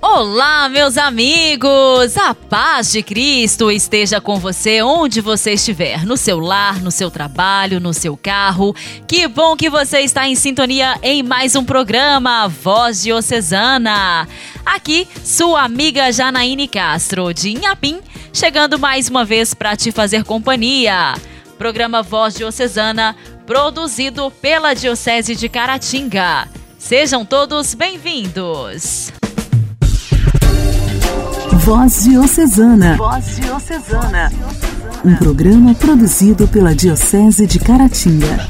Olá, meus amigos! A paz de Cristo esteja com você onde você estiver, no seu lar, no seu trabalho, no seu carro. Que bom que você está em sintonia em mais um programa Voz Diocesana. Aqui, sua amiga Janaíne Castro, de Inhapim, chegando mais uma vez para te fazer companhia. Programa Voz Diocesana, produzido pela Diocese de Caratinga. Sejam todos bem-vindos! Voz Diocesana. Voz Diocesana. Um programa produzido pela Diocese de Caratinga.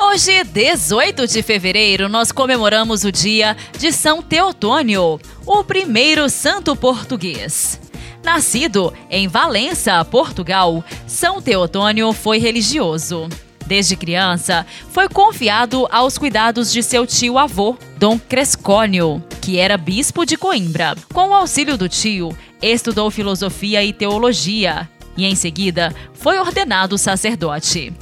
Hoje, 18 de fevereiro, nós comemoramos o dia de São Teotônio, o primeiro santo português. Nascido em Valença, Portugal, São Teotônio foi religioso. Desde criança, foi confiado aos cuidados de seu tio-avô, Dom Crescônio, que era bispo de Coimbra. Com o auxílio do tio, estudou filosofia e teologia e, em seguida, foi ordenado sacerdote.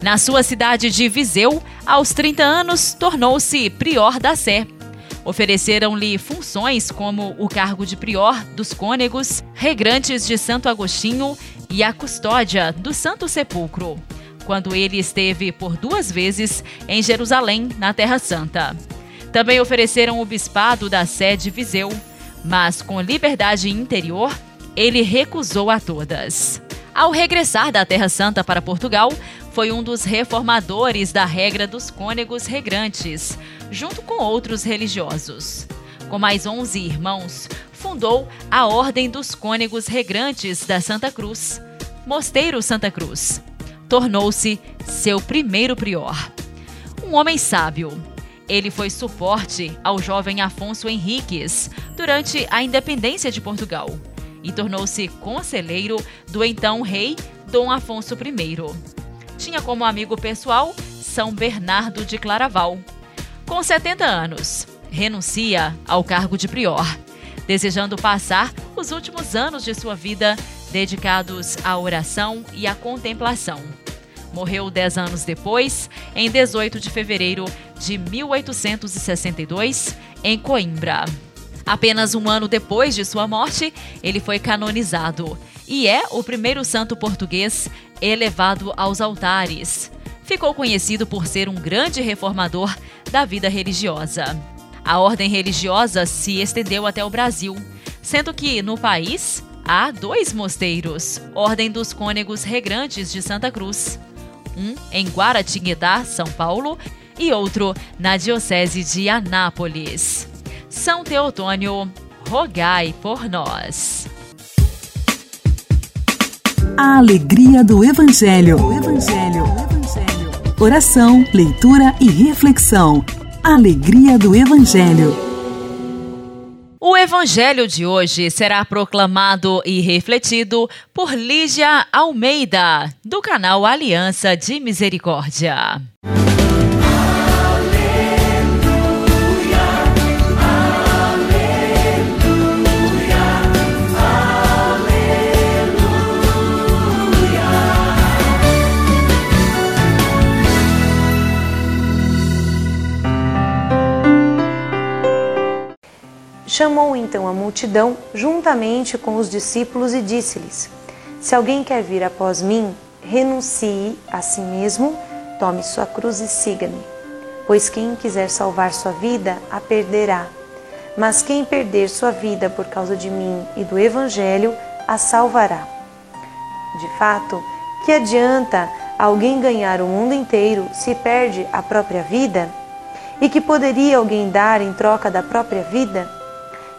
Na sua cidade de Viseu, aos 30 anos, tornou-se prior da Sé. Ofereceram-lhe funções como o cargo de prior dos cônegos, regrantes de Santo Agostinho e a custódia do Santo Sepulcro quando ele esteve por duas vezes em Jerusalém, na Terra Santa. Também ofereceram o bispado da sede Viseu, mas com liberdade interior, ele recusou a todas. Ao regressar da Terra Santa para Portugal, foi um dos reformadores da regra dos cônegos regrantes, junto com outros religiosos. Com mais 11 irmãos, fundou a Ordem dos Cônegos Regrantes da Santa Cruz, Mosteiro Santa Cruz, tornou-se seu primeiro prior. Um homem sábio. Ele foi suporte ao jovem Afonso Henriques durante a independência de Portugal e tornou-se conselheiro do então rei Dom Afonso I. Tinha como amigo pessoal São Bernardo de Claraval. Com 70 anos, renuncia ao cargo de prior, desejando passar os últimos anos de sua vida dedicados à oração e à contemplação. Morreu dez anos depois, em 18 de fevereiro de 1862, em Coimbra. Apenas um ano depois de sua morte, ele foi canonizado e é o primeiro santo português elevado aos altares. Ficou conhecido por ser um grande reformador da vida religiosa. A ordem religiosa se estendeu até o Brasil, sendo que no país há dois mosteiros, Ordem dos Cônegos Regrantes de Santa Cruz um em Guaratinguetá, São Paulo, e outro na Diocese de Anápolis. São Teotônio, rogai por nós. A alegria do Evangelho. Evangelho. Evangelho. Oração, leitura e reflexão. Alegria do Evangelho. O evangelho de hoje será proclamado e refletido por Lígia Almeida, do canal Aliança de Misericórdia. Chamou então a multidão juntamente com os discípulos e disse-lhes: Se alguém quer vir após mim, renuncie a si mesmo, tome sua cruz e siga-me. Pois quem quiser salvar sua vida, a perderá. Mas quem perder sua vida por causa de mim e do Evangelho, a salvará. De fato, que adianta alguém ganhar o mundo inteiro se perde a própria vida? E que poderia alguém dar em troca da própria vida?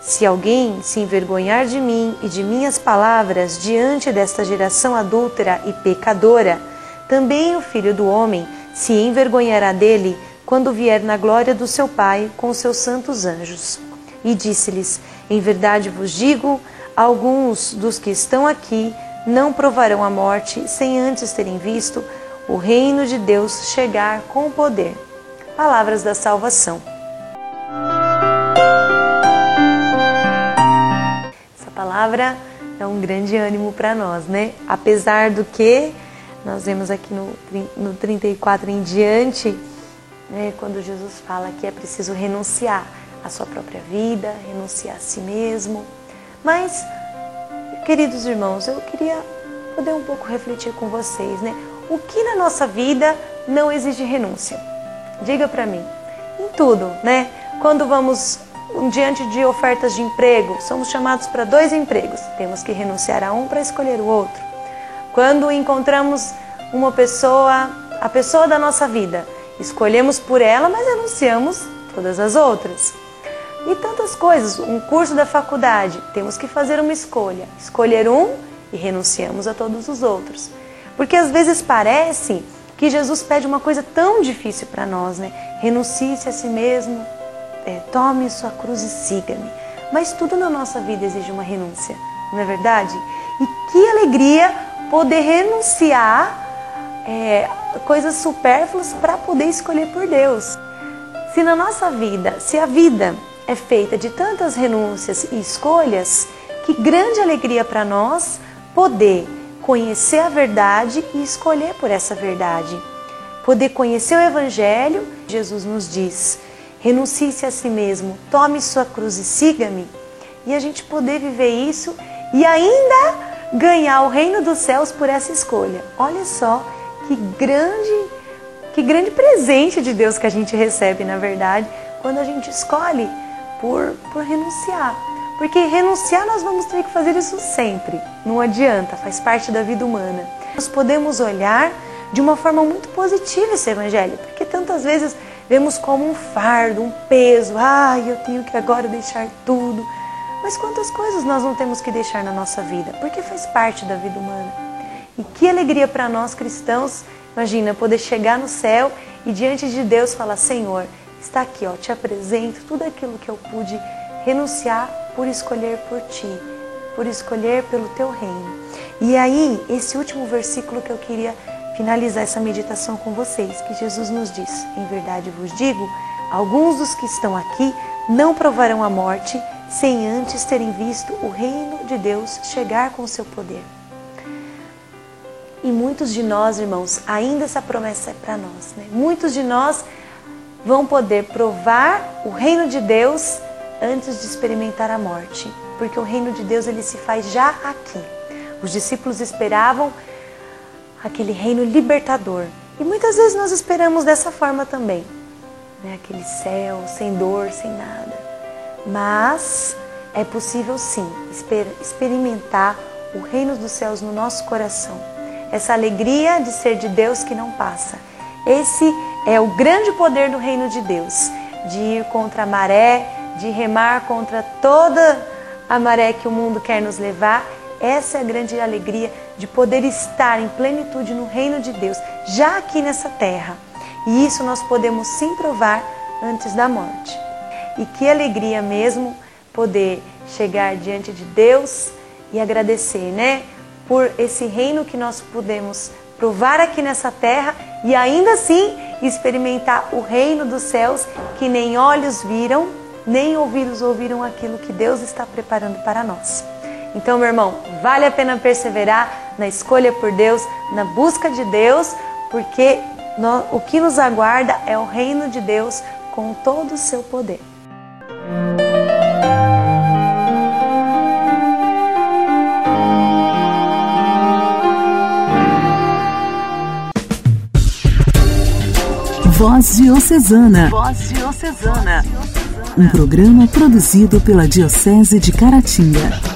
Se alguém se envergonhar de mim e de minhas palavras diante desta geração adúltera e pecadora, também o filho do homem se envergonhará dele quando vier na glória do seu Pai com seus santos anjos. E disse-lhes: Em verdade vos digo, alguns dos que estão aqui não provarão a morte sem antes terem visto o reino de Deus chegar com poder. Palavras da salvação. Palavra é um grande ânimo para nós, né? Apesar do que nós vemos aqui no, no 34 em diante, né, quando Jesus fala que é preciso renunciar à sua própria vida, renunciar a si mesmo. Mas, queridos irmãos, eu queria poder um pouco refletir com vocês, né? O que na nossa vida não exige renúncia? Diga para mim. Em tudo, né? Quando vamos diante de ofertas de emprego, somos chamados para dois empregos. Temos que renunciar a um para escolher o outro. Quando encontramos uma pessoa, a pessoa da nossa vida, escolhemos por ela, mas renunciamos todas as outras. E tantas coisas, um curso da faculdade, temos que fazer uma escolha, escolher um e renunciamos a todos os outros. Porque às vezes parece que Jesus pede uma coisa tão difícil para nós, né? Renuncie-se a si mesmo, é, tome sua cruz e siga-me. Mas tudo na nossa vida exige uma renúncia, não é verdade? E que alegria poder renunciar é, coisas supérfluas para poder escolher por Deus. Se na nossa vida, se a vida é feita de tantas renúncias e escolhas, que grande alegria para nós poder conhecer a verdade e escolher por essa verdade. Poder conhecer o Evangelho, Jesus nos diz: renuncie-se a si mesmo, tome sua cruz e siga-me. E a gente poder viver isso e ainda ganhar o reino dos céus por essa escolha. Olha só que grande, que grande presente de Deus que a gente recebe, na verdade, quando a gente escolhe por, por renunciar. Porque renunciar nós vamos ter que fazer isso sempre. Não adianta, faz parte da vida humana. Nós podemos olhar de uma forma muito positiva esse evangelho, porque tantas vezes vemos como um fardo, um peso. Ai, eu tenho que agora deixar tudo. Mas quantas coisas nós não temos que deixar na nossa vida? Porque faz parte da vida humana. E que alegria para nós cristãos, imagina, poder chegar no céu e diante de Deus falar: Senhor, está aqui, ó, te apresento tudo aquilo que eu pude renunciar por escolher por ti, por escolher pelo teu reino. E aí, esse último versículo que eu queria finalizar essa meditação com vocês, que Jesus nos diz: Em verdade vos digo, alguns dos que estão aqui não provarão a morte sem antes terem visto o reino de Deus chegar com o seu poder. E muitos de nós, irmãos, ainda essa promessa é para nós. Né? Muitos de nós vão poder provar o reino de Deus antes de experimentar a morte, porque o reino de Deus ele se faz já aqui. Os discípulos esperavam aquele reino libertador. E muitas vezes nós esperamos dessa forma também, né? aquele céu sem dor, sem nada. Mas é possível sim experimentar o reino dos céus no nosso coração. Essa alegria de ser de Deus que não passa. Esse é o grande poder do reino de Deus, de ir contra a maré, de remar contra toda a maré que o mundo quer nos levar. Essa é a grande alegria de poder estar em plenitude no reino de Deus, já aqui nessa terra. E isso nós podemos sim provar antes da morte. E que alegria mesmo poder chegar diante de Deus e agradecer, né? Por esse reino que nós podemos provar aqui nessa terra e ainda assim experimentar o reino dos céus que nem olhos viram, nem ouvidos ouviram aquilo que Deus está preparando para nós. Então, meu irmão, vale a pena perseverar na escolha por Deus, na busca de Deus, porque o que nos aguarda é o reino de Deus com todo o seu poder. Voz Diocesana. Voz Diocesana. Um programa produzido pela Diocese de Caratinga.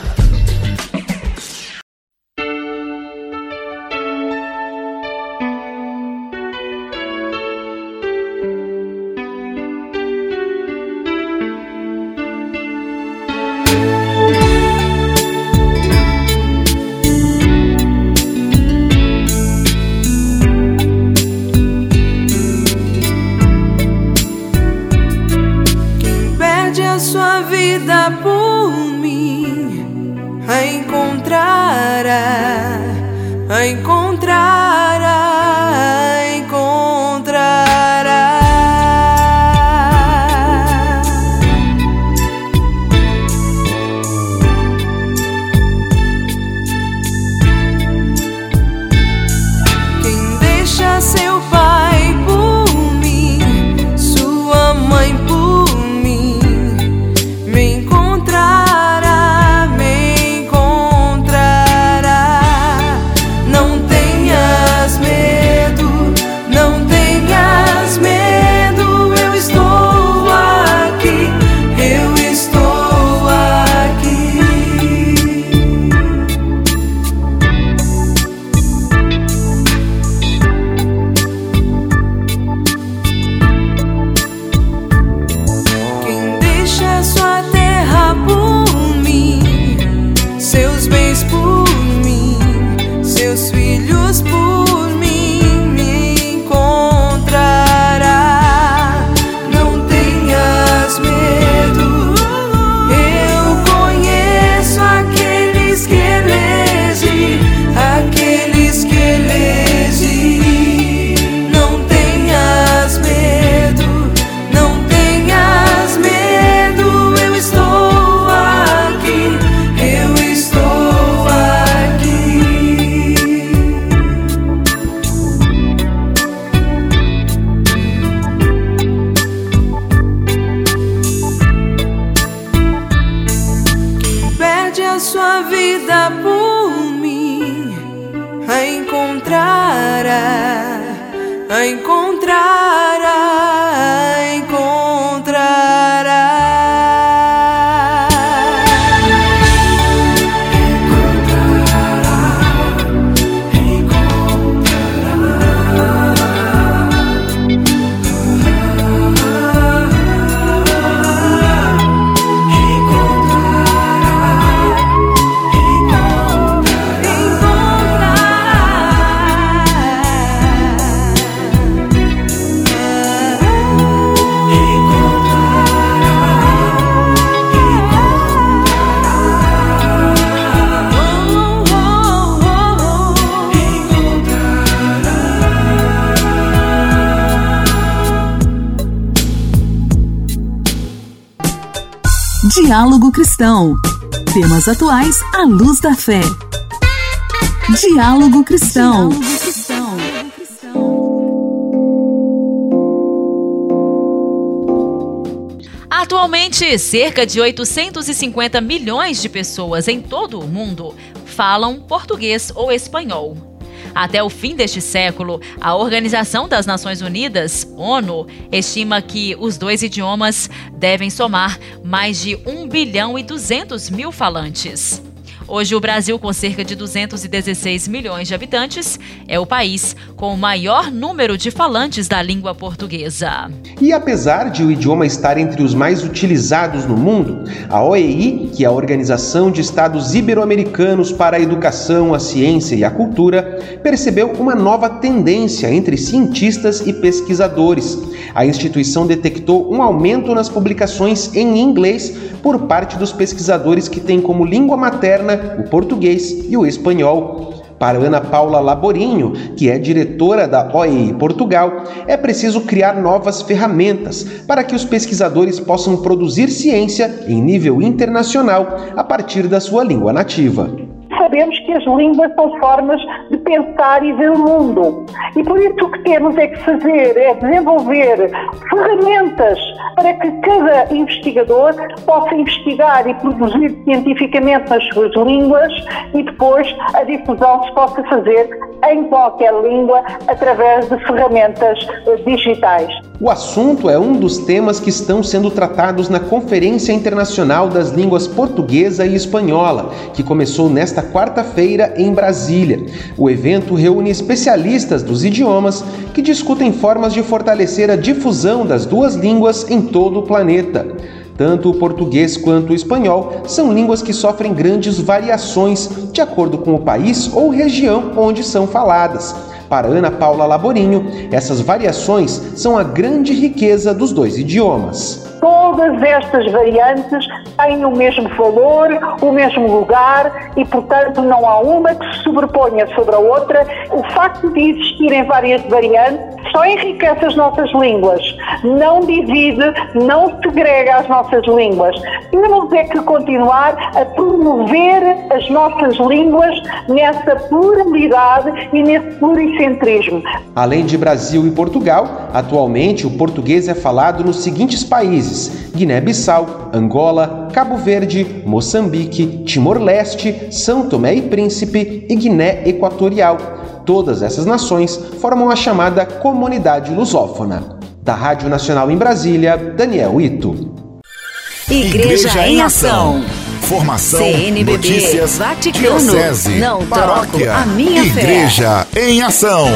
Diálogo Cristão. Temas atuais à luz da fé. Diálogo Cristão. Atualmente, cerca de 850 milhões de pessoas em todo o mundo falam português ou espanhol. Até o fim deste século, a Organização das Nações Unidas, ONU, estima que os dois idiomas devem somar mais de 1 bilhão e 200 mil falantes. Hoje, o Brasil, com cerca de 216 milhões de habitantes, é o país com o maior número de falantes da língua portuguesa. E apesar de o idioma estar entre os mais utilizados no mundo, a OEI, que é a Organização de Estados Ibero-Americanos para a Educação, a Ciência e a Cultura, percebeu uma nova tendência entre cientistas e pesquisadores. A instituição detectou um aumento nas publicações em inglês por parte dos pesquisadores que têm como língua materna o português e o espanhol. Para Ana Paula Laborinho, que é diretora da OEI Portugal, é preciso criar novas ferramentas para que os pesquisadores possam produzir ciência em nível internacional a partir da sua língua nativa sabemos que as línguas são formas de pensar e ver o mundo. E por isso o que temos é que fazer é desenvolver ferramentas para que cada investigador possa investigar e produzir cientificamente nas suas línguas e depois a difusão se possa fazer em qualquer língua através de ferramentas eh, digitais. O assunto é um dos temas que estão sendo tratados na Conferência Internacional das Línguas Portuguesa e Espanhola, que começou nesta quarta-feira em Brasília. O evento reúne especialistas dos idiomas que discutem formas de fortalecer a difusão das duas línguas em todo o planeta. Tanto o português quanto o espanhol são línguas que sofrem grandes variações de acordo com o país ou região onde são faladas. Para Ana Paula Laborinho, essas variações são a grande riqueza dos dois idiomas. Todas estas variantes têm o mesmo valor, o mesmo lugar e, portanto, não há uma que se sobreponha sobre a outra. O facto de existirem várias variantes só enriquece as nossas línguas, não divide, não segrega as nossas línguas. Temos é que continuar a promover as nossas línguas nessa pluralidade e nesse pluricentrismo. Além de Brasil e Portugal, atualmente o português é falado nos seguintes países: Guiné-Bissau, Angola, Cabo Verde, Moçambique, Timor-Leste, São Tomé e Príncipe e Guiné Equatorial. Todas essas nações formam a chamada Comunidade Lusófona. Da Rádio Nacional em Brasília, Daniel Ito. Igreja, Igreja em Ação. Formação, CNBB, notícias, Vaticano, diocese, não paróquia, troco a minha Igreja fé. em Ação.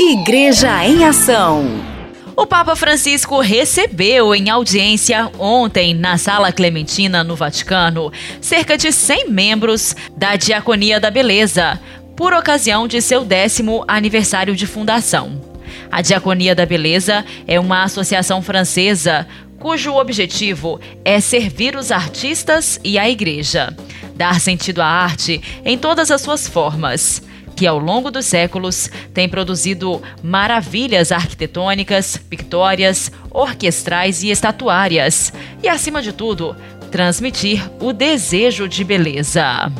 Igreja em Ação. O Papa Francisco recebeu em audiência ontem na Sala Clementina, no Vaticano, cerca de 100 membros da Diaconia da Beleza, por ocasião de seu décimo aniversário de fundação. A Diaconia da Beleza é uma associação francesa cujo objetivo é servir os artistas e a igreja, dar sentido à arte em todas as suas formas, que ao longo dos séculos tem produzido maravilhas arquitetônicas, pictórias, orquestrais e estatuárias, e acima de tudo, transmitir o desejo de beleza.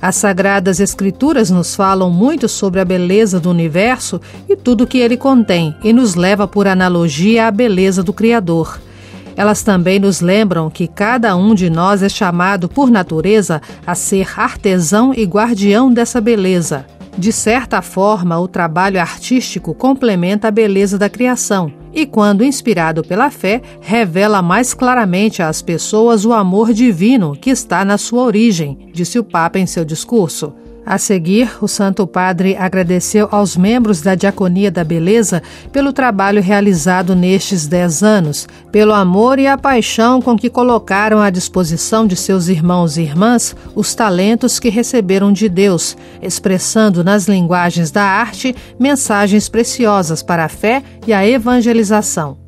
As Sagradas Escrituras nos falam muito sobre a beleza do universo e tudo que ele contém, e nos leva por analogia à beleza do Criador. Elas também nos lembram que cada um de nós é chamado por natureza a ser artesão e guardião dessa beleza. De certa forma, o trabalho artístico complementa a beleza da criação e, quando inspirado pela fé, revela mais claramente às pessoas o amor divino que está na sua origem, disse o Papa em seu discurso. A seguir, o Santo Padre agradeceu aos membros da Diaconia da Beleza pelo trabalho realizado nestes dez anos, pelo amor e a paixão com que colocaram à disposição de seus irmãos e irmãs os talentos que receberam de Deus, expressando nas linguagens da arte mensagens preciosas para a fé e a evangelização.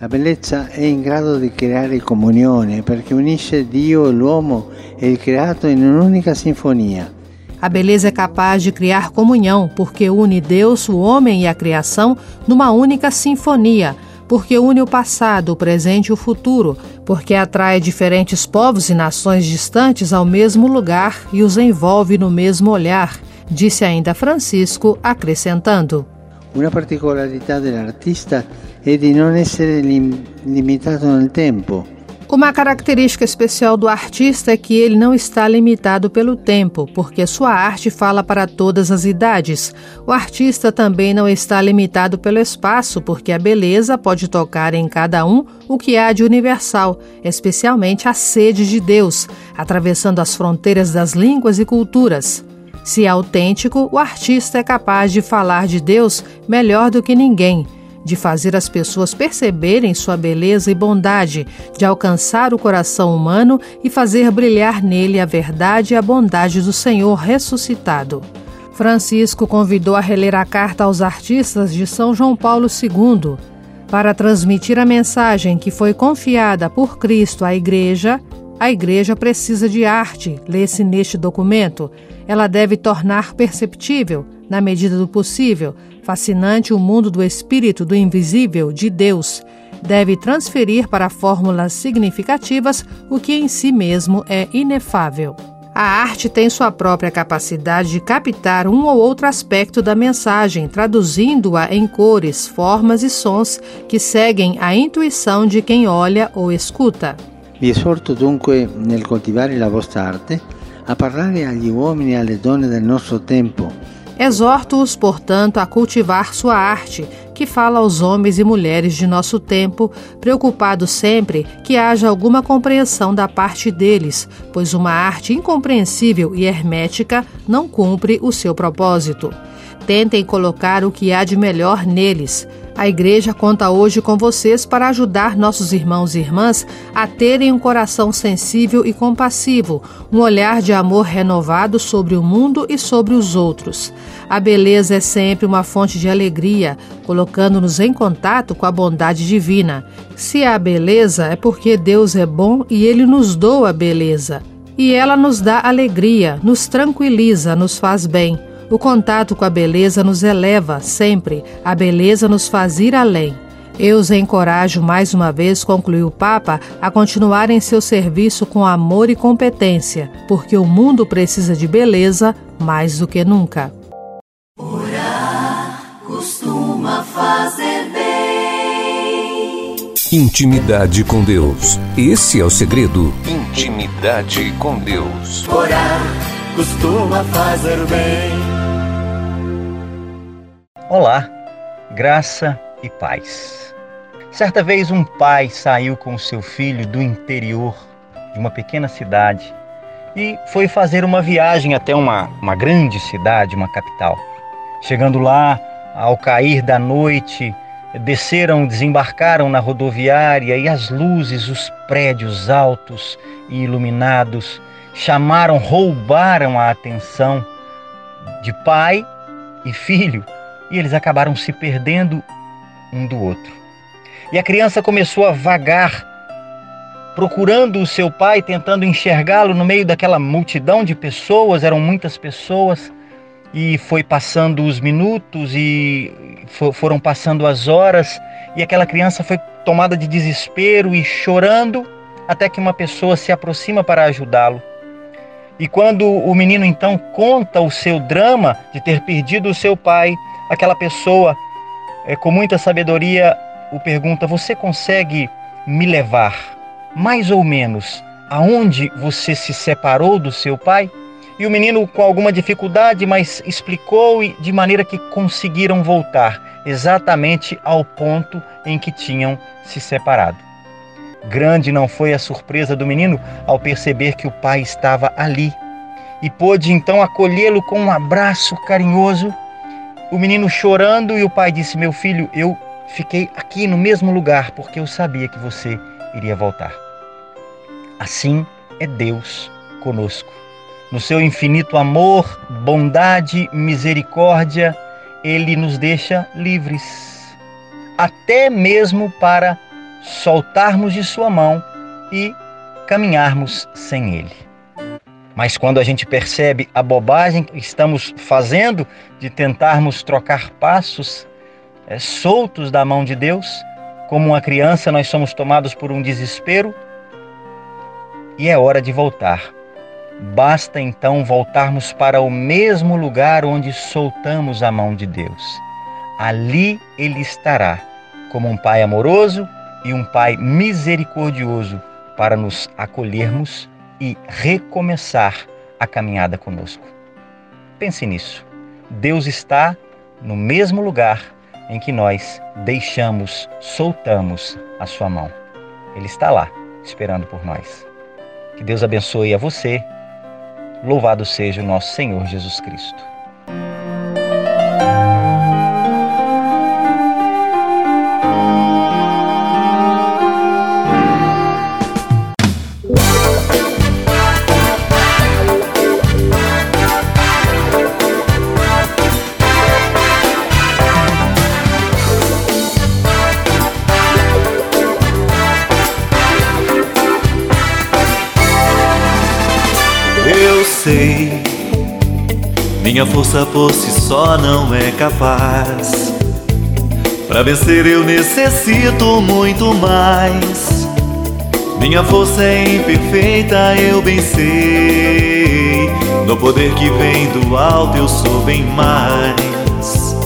La bellezza è in grado di creare comunione perché unisce e l'uomo e il creato in un'unica sinfonia. A beleza é capaz de criar comunhão, porque une Deus, o homem e a criação numa única sinfonia, porque une o passado, o presente e o futuro, porque atrai diferentes povos e nações distantes ao mesmo lugar e os envolve no mesmo olhar, disse ainda Francisco, acrescentando. Uma particolaridade do artista é de não ser limitado no tempo. Uma característica especial do artista é que ele não está limitado pelo tempo, porque sua arte fala para todas as idades. O artista também não está limitado pelo espaço, porque a beleza pode tocar em cada um o que há de universal, especialmente a sede de Deus, atravessando as fronteiras das línguas e culturas. Se é autêntico, o artista é capaz de falar de Deus melhor do que ninguém de fazer as pessoas perceberem sua beleza e bondade, de alcançar o coração humano e fazer brilhar nele a verdade e a bondade do Senhor ressuscitado. Francisco convidou a reler a carta aos artistas de São João Paulo II. Para transmitir a mensagem que foi confiada por Cristo à Igreja, a Igreja precisa de arte, lê-se neste documento. Ela deve tornar perceptível, na medida do possível, fascinante o mundo do espírito, do invisível, de Deus. Deve transferir para fórmulas significativas o que em si mesmo é inefável. A arte tem sua própria capacidade de captar um ou outro aspecto da mensagem, traduzindo-a em cores, formas e sons que seguem a intuição de quem olha ou escuta. Vi esorto dunque nel coltivare la vostra arte a parlare agli uomini e alle donne del nostro tempo Exorto-os, portanto, a cultivar sua arte, que fala aos homens e mulheres de nosso tempo, preocupados sempre que haja alguma compreensão da parte deles, pois uma arte incompreensível e hermética não cumpre o seu propósito. Tentem colocar o que há de melhor neles. A igreja conta hoje com vocês para ajudar nossos irmãos e irmãs a terem um coração sensível e compassivo, um olhar de amor renovado sobre o mundo e sobre os outros. A beleza é sempre uma fonte de alegria, colocando-nos em contato com a bondade divina. Se há beleza, é porque Deus é bom e ele nos doa a beleza. E ela nos dá alegria, nos tranquiliza, nos faz bem. O contato com a beleza nos eleva sempre, a beleza nos faz ir além. Eu os encorajo mais uma vez, concluiu o Papa, a continuar em seu serviço com amor e competência, porque o mundo precisa de beleza mais do que nunca. Orar costuma fazer bem. Intimidade com Deus. Esse é o segredo. Intimidade com Deus. Orar costuma fazer bem. Olá, graça e paz. Certa vez um pai saiu com seu filho do interior de uma pequena cidade e foi fazer uma viagem até uma, uma grande cidade, uma capital. Chegando lá, ao cair da noite, desceram, desembarcaram na rodoviária e as luzes, os prédios altos e iluminados chamaram, roubaram a atenção de pai e filho e eles acabaram se perdendo um do outro. E a criança começou a vagar, procurando o seu pai, tentando enxergá-lo no meio daquela multidão de pessoas, eram muitas pessoas, e foi passando os minutos e foram passando as horas, e aquela criança foi tomada de desespero e chorando, até que uma pessoa se aproxima para ajudá-lo. E quando o menino então conta o seu drama de ter perdido o seu pai, aquela pessoa, é, com muita sabedoria, o pergunta: Você consegue me levar mais ou menos aonde você se separou do seu pai? E o menino, com alguma dificuldade, mas explicou de maneira que conseguiram voltar exatamente ao ponto em que tinham se separado. Grande não foi a surpresa do menino ao perceber que o pai estava ali e pôde então acolhê-lo com um abraço carinhoso. O menino chorando e o pai disse: Meu filho, eu fiquei aqui no mesmo lugar porque eu sabia que você iria voltar. Assim é Deus conosco. No seu infinito amor, bondade, misericórdia, ele nos deixa livres, até mesmo para soltarmos de sua mão e caminharmos sem ele. Mas quando a gente percebe a bobagem que estamos fazendo de tentarmos trocar passos é, soltos da mão de Deus, como uma criança, nós somos tomados por um desespero e é hora de voltar. Basta então voltarmos para o mesmo lugar onde soltamos a mão de Deus. Ali Ele estará, como um Pai amoroso e um Pai misericordioso, para nos acolhermos e recomeçar a caminhada conosco. Pense nisso. Deus está no mesmo lugar em que nós deixamos, soltamos a sua mão. Ele está lá, esperando por nós. Que Deus abençoe a você. Louvado seja o nosso Senhor Jesus Cristo. Sei. Minha força por si só não é capaz. Para vencer eu necessito muito mais. Minha força é imperfeita, eu bem sei. No poder que vem do alto eu sou bem mais.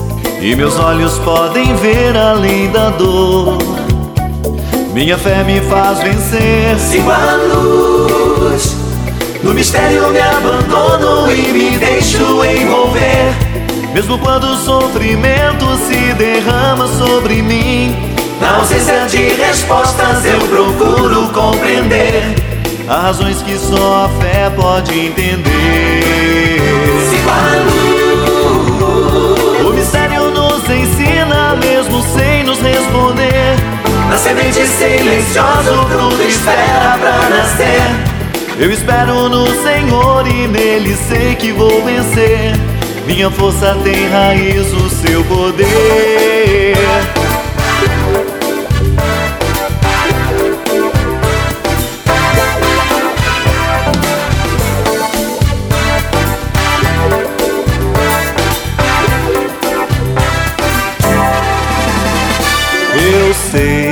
E meus olhos podem ver além da dor. Minha fé me faz vencer. Sigo a luz no mistério me abandono e me deixo envolver. Mesmo quando o sofrimento se derrama sobre mim, na ausência de respostas eu procuro compreender. Há razões que só a fé pode entender. Sigo a luz. O mistério nos ensina, mesmo sem nos responder. Na semente silenciosa o fruto nascer. Eu espero no Senhor e nele sei que vou vencer. Minha força tem raiz o seu poder. Eu sei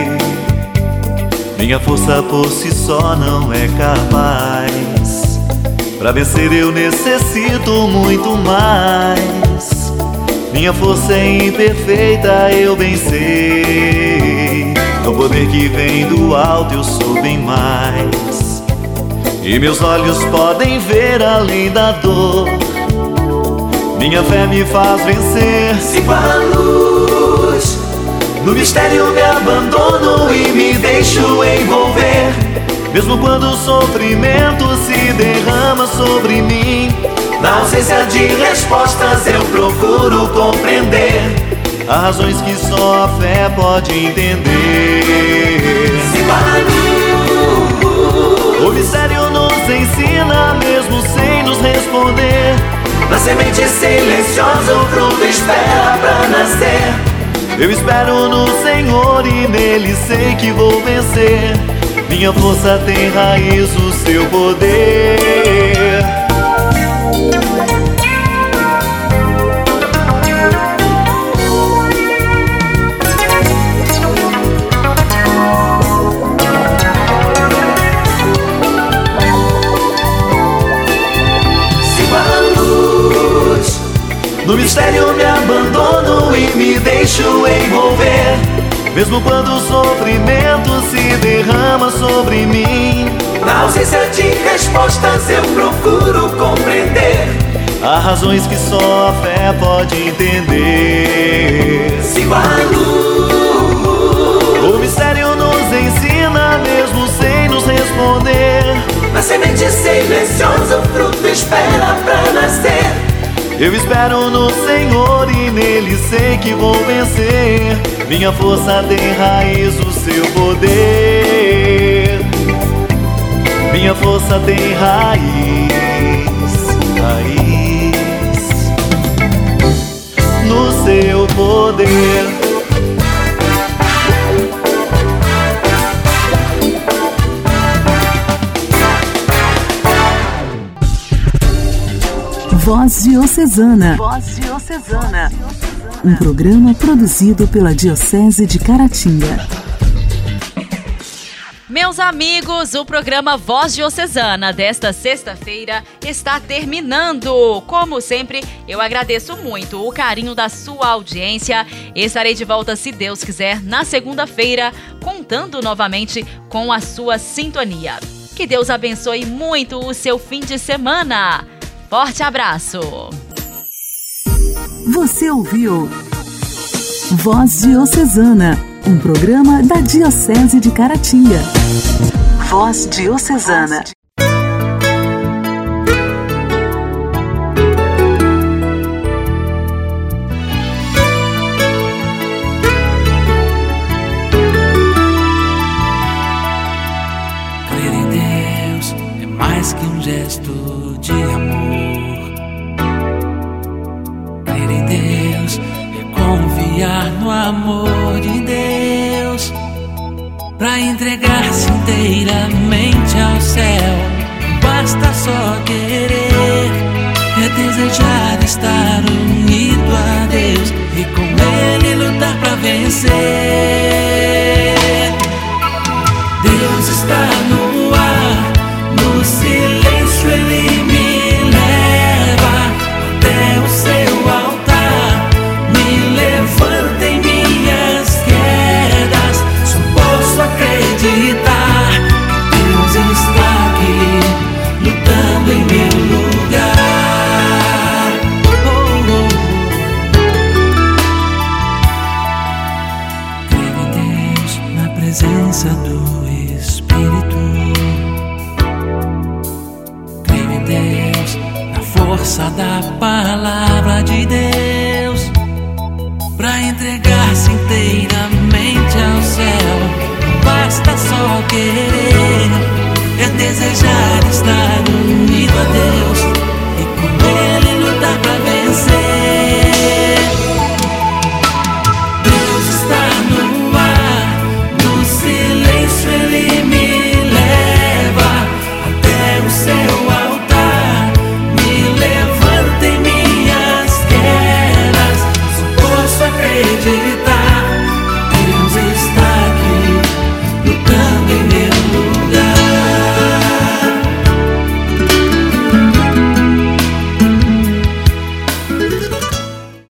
minha força por si só não é capaz. Para vencer eu necessito muito mais. Minha força é imperfeita, eu bem sei. No poder que vem do alto eu sou bem mais. E meus olhos podem ver além da dor. Minha fé me faz vencer. Se a luz no mistério me abandono e me deixo envolver. Mesmo quando o sofrimento se derrama sobre mim, na ausência de respostas eu procuro compreender. Há razões que só a fé pode entender. O mistério nos ensina, mesmo sem nos responder. Na semente silenciosa o fruto espera pra nascer. Eu espero no Senhor e nele sei que vou vencer. Minha força tem raiz o seu poder. Mistério me abandono e me deixo envolver. Mesmo quando o sofrimento se derrama sobre mim, na ausência de respostas eu procuro compreender. Há razões que só a fé pode entender. Sigo a luz. O mistério nos ensina, mesmo sem nos responder. Na semente silenciosa o fruto espera pra nascer. Eu espero no Senhor e nele sei que vou vencer. Minha força tem raiz, o seu poder. Minha força tem raiz, raiz no seu poder. Voz Diocesana. Voz Diocesana. Um programa produzido pela Diocese de Caratinga. Meus amigos, o programa Voz Diocesana desta sexta-feira está terminando. Como sempre, eu agradeço muito o carinho da sua audiência. Estarei de volta, se Deus quiser, na segunda-feira, contando novamente com a sua sintonia. Que Deus abençoe muito o seu fim de semana. Forte abraço! Você ouviu Voz Diocesana, um programa da Diocese de Caratinga. Voz Diocesana. Crer em Deus mais que um gesto de amor. Crer em Deus é confiar no amor de Deus. Pra entregar-se inteiramente ao céu, basta só querer. É desejar estar unido a Deus e com Ele lutar pra vencer. Presença do Espírito. Creio em Deus na força da palavra de Deus. Pra entregar-se inteiramente ao céu, basta só querer. É desejar estar unido a Deus